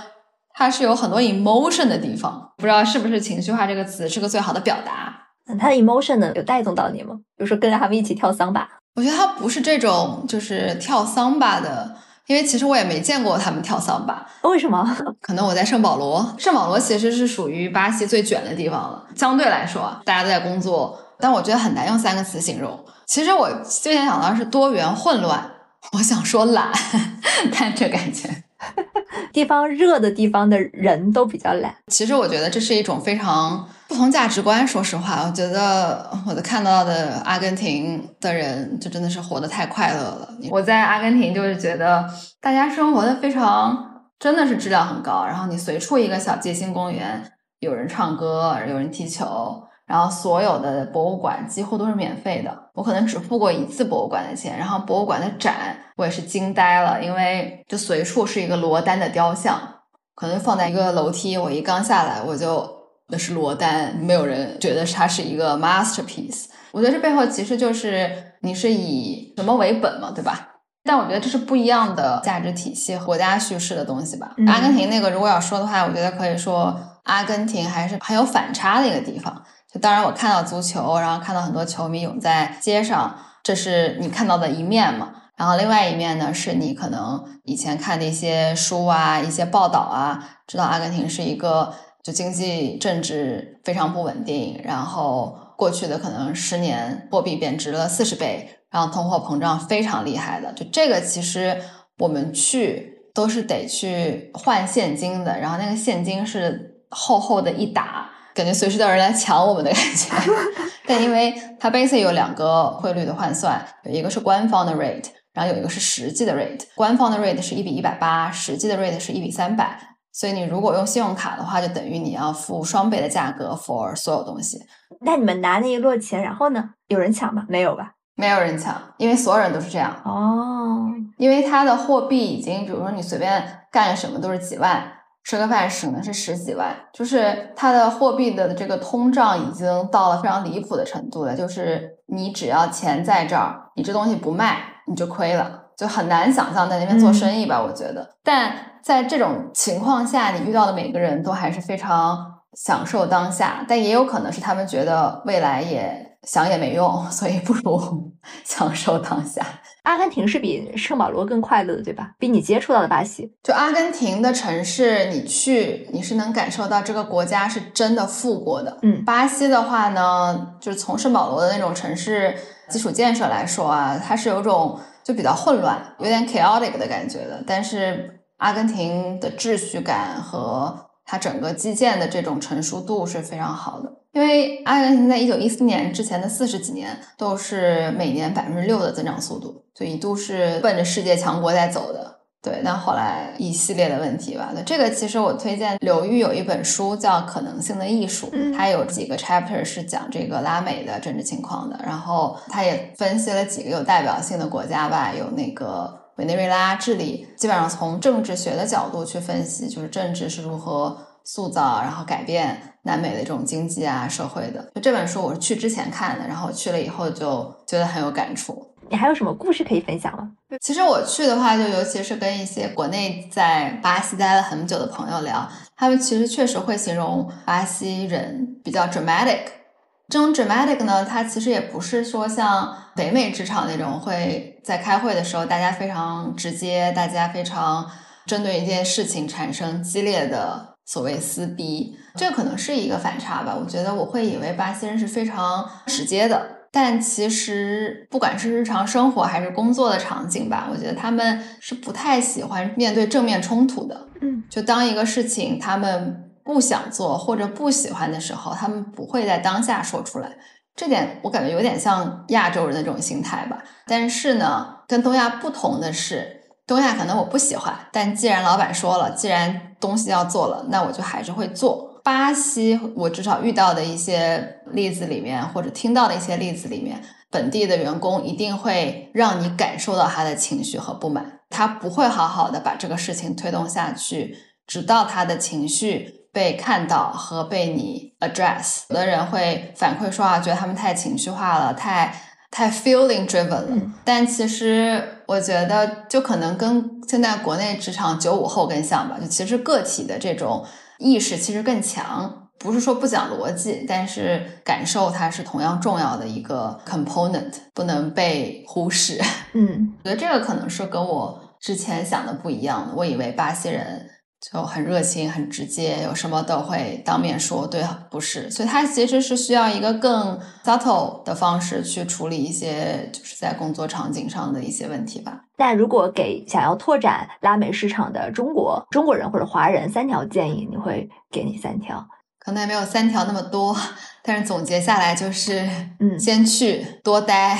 它是有很多 emotion 的地方，不知道是不是情绪化这个词是个最好的表达。它的 emotion 呢，有带动到你吗？比如说跟着他们一起跳桑巴。我觉得它不是这种，就是跳桑巴的，因为其实我也没见过他们跳桑巴。为什么？可能我在圣保罗，圣保罗其实是属于巴西最卷的地方了。相对来说，大家都在工作，但我觉得很难用三个词形容。其实我最先想到是多元混乱，我想说懒，但这感觉 地方热的地方的人都比较懒。其实我觉得这是一种非常。不同价值观，说实话，我觉得我的看到的阿根廷的人，就真的是活得太快乐了。我在阿根廷就是觉得大家生活的非常，真的是质量很高。然后你随处一个小街心公园，有人唱歌，有人踢球，然后所有的博物馆几乎都是免费的。我可能只付过一次博物馆的钱，然后博物馆的展我也是惊呆了，因为就随处是一个罗丹的雕像，可能放在一个楼梯，我一刚下来我就。那是罗丹，没有人觉得它是一个 masterpiece。我觉得这背后其实就是你是以什么为本嘛，对吧？但我觉得这是不一样的价值体系和国家叙事的东西吧。阿根廷那个如果要说的话，我觉得可以说阿根廷还是很有反差的一个地方。当然我看到足球，然后看到很多球迷涌在街上，这是你看到的一面嘛。然后另外一面呢，是你可能以前看的一些书啊、一些报道啊，知道阿根廷是一个。就经济政治非常不稳定，然后过去的可能十年货币贬值了四十倍，然后通货膨胀非常厉害的。就这个其实我们去都是得去换现金的，然后那个现金是厚厚的一沓，感觉随时都有人来抢我们的感觉。但因为它 basic 有两个汇率的换算，有一个是官方的 rate，然后有一个是实际的 rate。官方的 rate 是一比一百八，实际的 rate 是一比三百。所以你如果用信用卡的话，就等于你要付双倍的价格 for 所有东西。那你们拿那一摞钱，然后呢？有人抢吗？没有吧？没有人抢，因为所有人都是这样。哦，因为它的货币已经，比如说你随便干什么都是几万，吃个饭省的是十几万，就是它的货币的这个通胀已经到了非常离谱的程度了。就是你只要钱在这儿，你这东西不卖，你就亏了。就很难想象在那边做生意吧，我觉得。但在这种情况下，你遇到的每个人都还是非常享受当下，但也有可能是他们觉得未来也想也没用，所以不如 享受当下。阿根廷是比圣保罗更快乐的，对吧？比你接触到的巴西，就阿根廷的城市，你去你是能感受到这个国家是真的富过的。嗯，巴西的话呢，就是从圣保罗的那种城市基础建设来说啊，它是有种。就比较混乱，有点 chaotic 的感觉的。但是阿根廷的秩序感和它整个基建的这种成熟度是非常好的。因为阿根廷在一九一四年之前的四十几年都是每年百分之六的增长速度，就一度是奔着世界强国在走的。对，那后来一系列的问题吧。那这个其实我推荐刘玉有一本书叫《可能性的艺术》，它有几个 chapter 是讲这个拉美的政治情况的。然后他也分析了几个有代表性的国家吧，有那个委内瑞拉、智利，基本上从政治学的角度去分析，就是政治是如何塑造然后改变南美的这种经济啊、社会的。就这本书我是去之前看的，然后去了以后就觉得很有感触。你还有什么故事可以分享吗？其实我去的话，就尤其是跟一些国内在巴西待了很久的朋友聊，他们其实确实会形容巴西人比较 dramatic。这种 dramatic 呢，它其实也不是说像北美职场那种会在开会的时候大家非常直接，大家非常针对一件事情产生激烈的所谓撕逼，这可能是一个反差吧。我觉得我会以为巴西人是非常直接的。但其实不管是日常生活还是工作的场景吧，我觉得他们是不太喜欢面对正面冲突的。嗯，就当一个事情他们不想做或者不喜欢的时候，他们不会在当下说出来。这点我感觉有点像亚洲人的这种心态吧。但是呢，跟东亚不同的是，东亚可能我不喜欢，但既然老板说了，既然东西要做了，那我就还是会做。巴西，我至少遇到的一些例子里面，或者听到的一些例子里面，本地的员工一定会让你感受到他的情绪和不满，他不会好好的把这个事情推动下去，直到他的情绪被看到和被你 address。有的人会反馈说啊，觉得他们太情绪化了，太太 feeling driven 了。但其实我觉得，就可能跟现在国内职场九五后更像吧，就其实个体的这种。意识其实更强，不是说不讲逻辑，但是感受它是同样重要的一个 component，不能被忽视。嗯，我觉得这个可能是跟我之前想的不一样的。我以为巴西人就很热情、很直接，有什么都会当面说。对，不是，所以他其实是需要一个更 subtle 的方式去处理一些就是在工作场景上的一些问题吧。那如果给想要拓展拉美市场的中国中国人或者华人三条建议，你会给你三条？可能也没有三条那么多，但是总结下来就是，嗯，先去多待，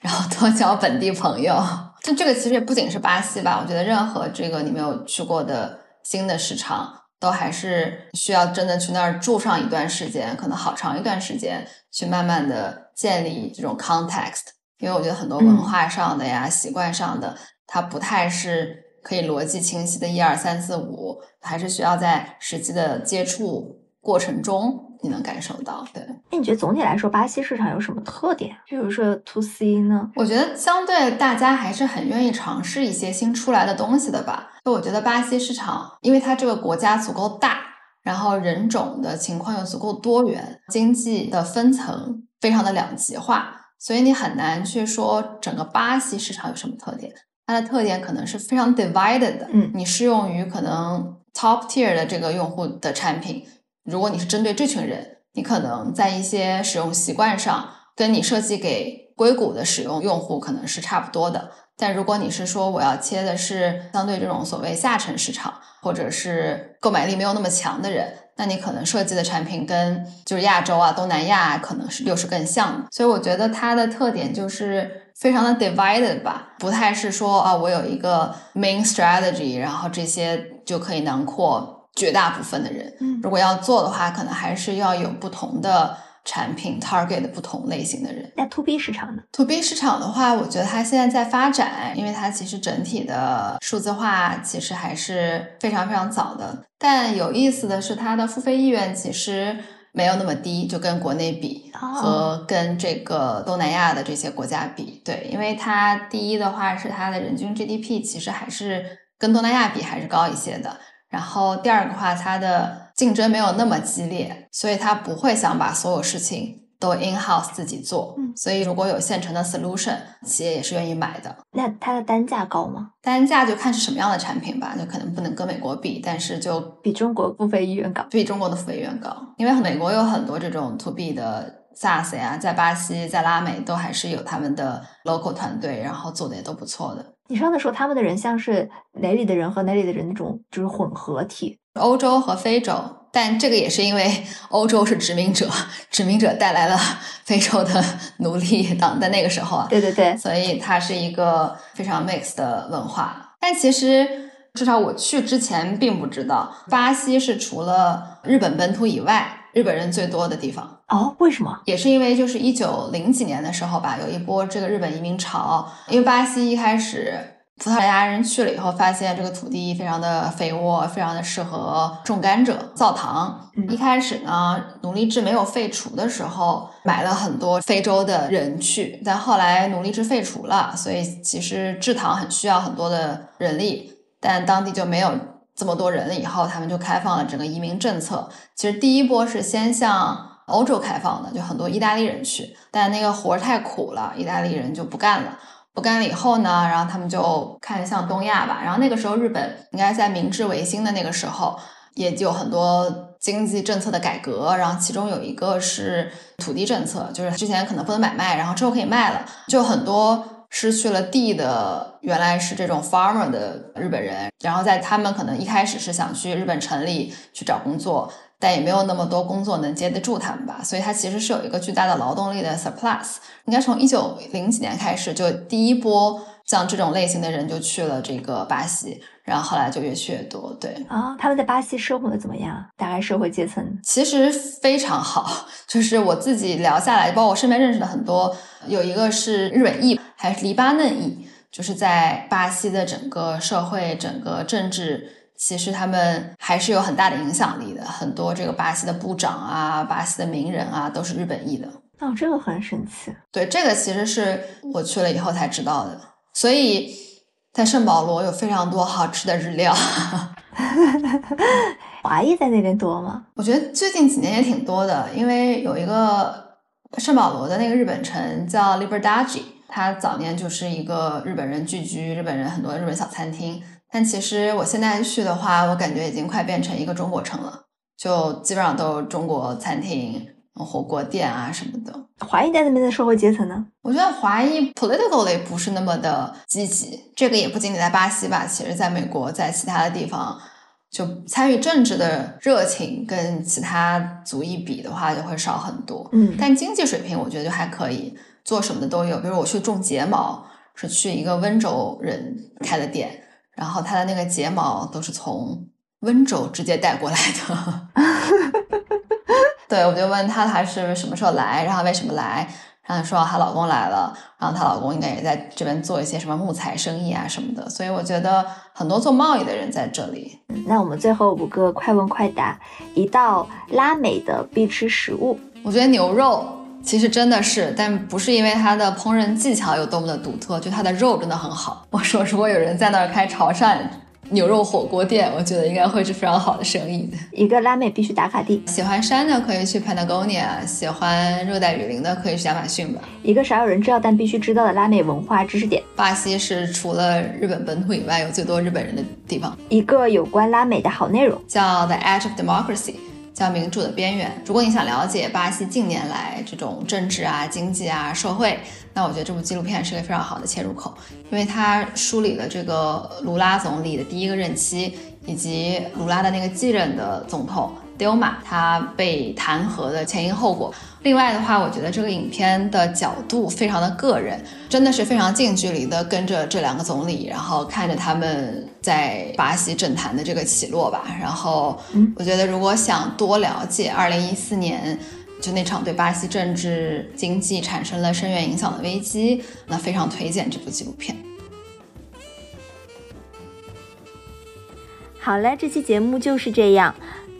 然后多交本地朋友。就这个其实也不仅是巴西吧，我觉得任何这个你没有去过的新的市场，都还是需要真的去那儿住上一段时间，可能好长一段时间，去慢慢的建立这种 context。因为我觉得很多文化上的呀、习惯上的，它不太是可以逻辑清晰的，一二三四五，还是需要在实际的接触过程中你能感受到。对，那你觉得总体来说，巴西市场有什么特点？比如说 to C 呢？我觉得相对大家还是很愿意尝试一些新出来的东西的吧。就我觉得巴西市场，因为它这个国家足够大，然后人种的情况又足够多元，经济的分层非常的两极化。所以你很难去说整个巴西市场有什么特点，它的特点可能是非常 divided 的。嗯，你适用于可能 top tier 的这个用户的产品，如果你是针对这群人，你可能在一些使用习惯上跟你设计给硅谷的使用用户可能是差不多的。但如果你是说我要切的是相对这种所谓下沉市场，或者是购买力没有那么强的人。那你可能设计的产品跟就是亚洲啊、东南亚可能是又是更像的，所以我觉得它的特点就是非常的 divided 吧，不太是说啊我有一个 main strategy，然后这些就可以囊括绝大部分的人。嗯，如果要做的话，可能还是要有不同的。产品 target 不同类型的人，那 to B 市场呢？to B 市场的话，我觉得它现在在发展，因为它其实整体的数字化其实还是非常非常早的。但有意思的是，它的付费意愿其实没有那么低，就跟国内比和跟这个东南亚的这些国家比，对，因为它第一的话是它的人均 GDP 其实还是跟东南亚比还是高一些的。然后第二个话，它的竞争没有那么激烈，所以它不会想把所有事情都 in house 自己做。嗯，所以如果有现成的 solution，企业也是愿意买的。那它的单价高吗？单价就看是什么样的产品吧，就可能不能跟美国比，但是就比中国付费意愿高，比中国的付费意愿高。因为美国有很多这种 to B 的 SaaS 呀，在巴西、在拉美都还是有他们的 local 团队，然后做的也都不错的。你上次说他们的人像是哪里的人和哪里的人那种就是混合体，欧洲和非洲，但这个也是因为 欧洲是殖民者，殖民者带来了 非洲的奴隶党，在那个时候啊，对对对，所以它是一个非常 mix 的文化。但其实至少我去之前并不知道，巴西是除了日本本土以外。日本人最多的地方哦？为什么？也是因为就是一九零几年的时候吧，有一波这个日本移民潮。因为巴西一开始葡萄牙人去了以后，发现这个土地非常的肥沃，非常的适合种甘蔗、造糖。一开始呢，奴隶制没有废除的时候，买了很多非洲的人去。但后来奴隶制废除了，所以其实制糖很需要很多的人力，但当地就没有。这么多人了以后，他们就开放了整个移民政策。其实第一波是先向欧洲开放的，就很多意大利人去，但那个活儿太苦了，意大利人就不干了。不干了以后呢，然后他们就看向东亚吧。然后那个时候日本应该在明治维新的那个时候，也有很多经济政策的改革，然后其中有一个是土地政策，就是之前可能不能买卖，然后之后可以卖了，就很多。失去了地的原来是这种 farmer 的日本人，然后在他们可能一开始是想去日本城里去找工作，但也没有那么多工作能接得住他们吧，所以它其实是有一个巨大的劳动力的 surplus。应该从一九零几年开始，就第一波像这种类型的人就去了这个巴西。然后后来就越去越多，对啊，他们在巴西生活的怎么样？大概社会阶层其实非常好，就是我自己聊下来，包括我身边认识的很多，有一个是日本裔，还是黎巴嫩裔，就是在巴西的整个社会、整个政治，其实他们还是有很大的影响力的。很多这个巴西的部长啊、巴西的名人啊，都是日本裔的。哦，这个很神奇。对，这个其实是我去了以后才知道的，所以。在圣保罗有非常多好吃的日料，华裔在那边多吗？我觉得最近几年也挺多的，因为有一个圣保罗的那个日本城叫 Liberdade，它早年就是一个日本人聚居，日本人很多日本小餐厅。但其实我现在去的话，我感觉已经快变成一个中国城了，就基本上都是中国餐厅。火锅店啊什么的，华裔在那边的社会阶层呢？我觉得华裔 politically 不是那么的积极，这个也不仅仅在巴西吧，其实在美国，在其他的地方，就参与政治的热情跟其他族裔比的话，就会少很多。嗯，但经济水平我觉得就还可以，做什么的都有。比如我去种睫毛，是去一个温州人开的店，然后他的那个睫毛都是从温州直接带过来的。对，我就问她她是什么时候来，然后为什么来，然后说她老公来了，然后她老公应该也在这边做一些什么木材生意啊什么的，所以我觉得很多做贸易的人在这里。那我们最后五个快问快答，一道拉美的必吃食物，我觉得牛肉其实真的是，但不是因为它的烹饪技巧有多么的独特，就它的肉真的很好。我说如果有人在那儿开潮汕。牛肉火锅店，我觉得应该会是非常好的生意的。一个拉美必须打卡地，喜欢山的可以去 Patagonia，喜欢热带雨林的可以去亚马逊吧。一个少有人知道但必须知道的拉美文化知识点，巴西是除了日本本土以外有最多日本人的地方。一个有关拉美的好内容，叫 The Edge of Democracy，叫民主的边缘。如果你想了解巴西近年来这种政治啊、经济啊、社会。那我觉得这部纪录片是个非常好的切入口，因为它梳理了这个卢拉总理的第一个任期，以及卢拉的那个继任的总统迪欧马他被弹劾的前因后果。另外的话，我觉得这个影片的角度非常的个人，真的是非常近距离的跟着这两个总理，然后看着他们在巴西政坛的这个起落吧。然后，我觉得如果想多了解二零一四年。就那场对巴西政治经济产生了深远影响的危机，那非常推荐这部纪录片。好了，这期节目就是这样。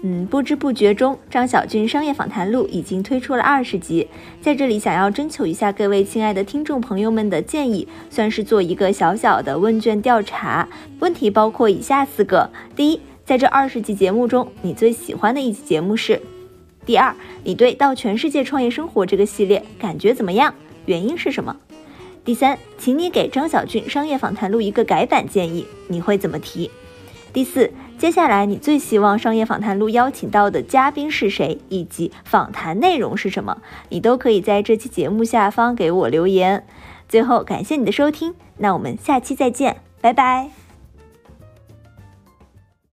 嗯，不知不觉中，张小俊商业访谈录已经推出了二十集。在这里，想要征求一下各位亲爱的听众朋友们的建议，算是做一个小小的问卷调查。问题包括以下四个：第一，在这二十集节目中，你最喜欢的一期节目是？第二，你对《到全世界创业生活》这个系列感觉怎么样？原因是什么？第三，请你给张小俊商业访谈录一个改版建议，你会怎么提？第四，接下来你最希望商业访谈录邀请到的嘉宾是谁，以及访谈内容是什么？你都可以在这期节目下方给我留言。最后，感谢你的收听，那我们下期再见，拜拜。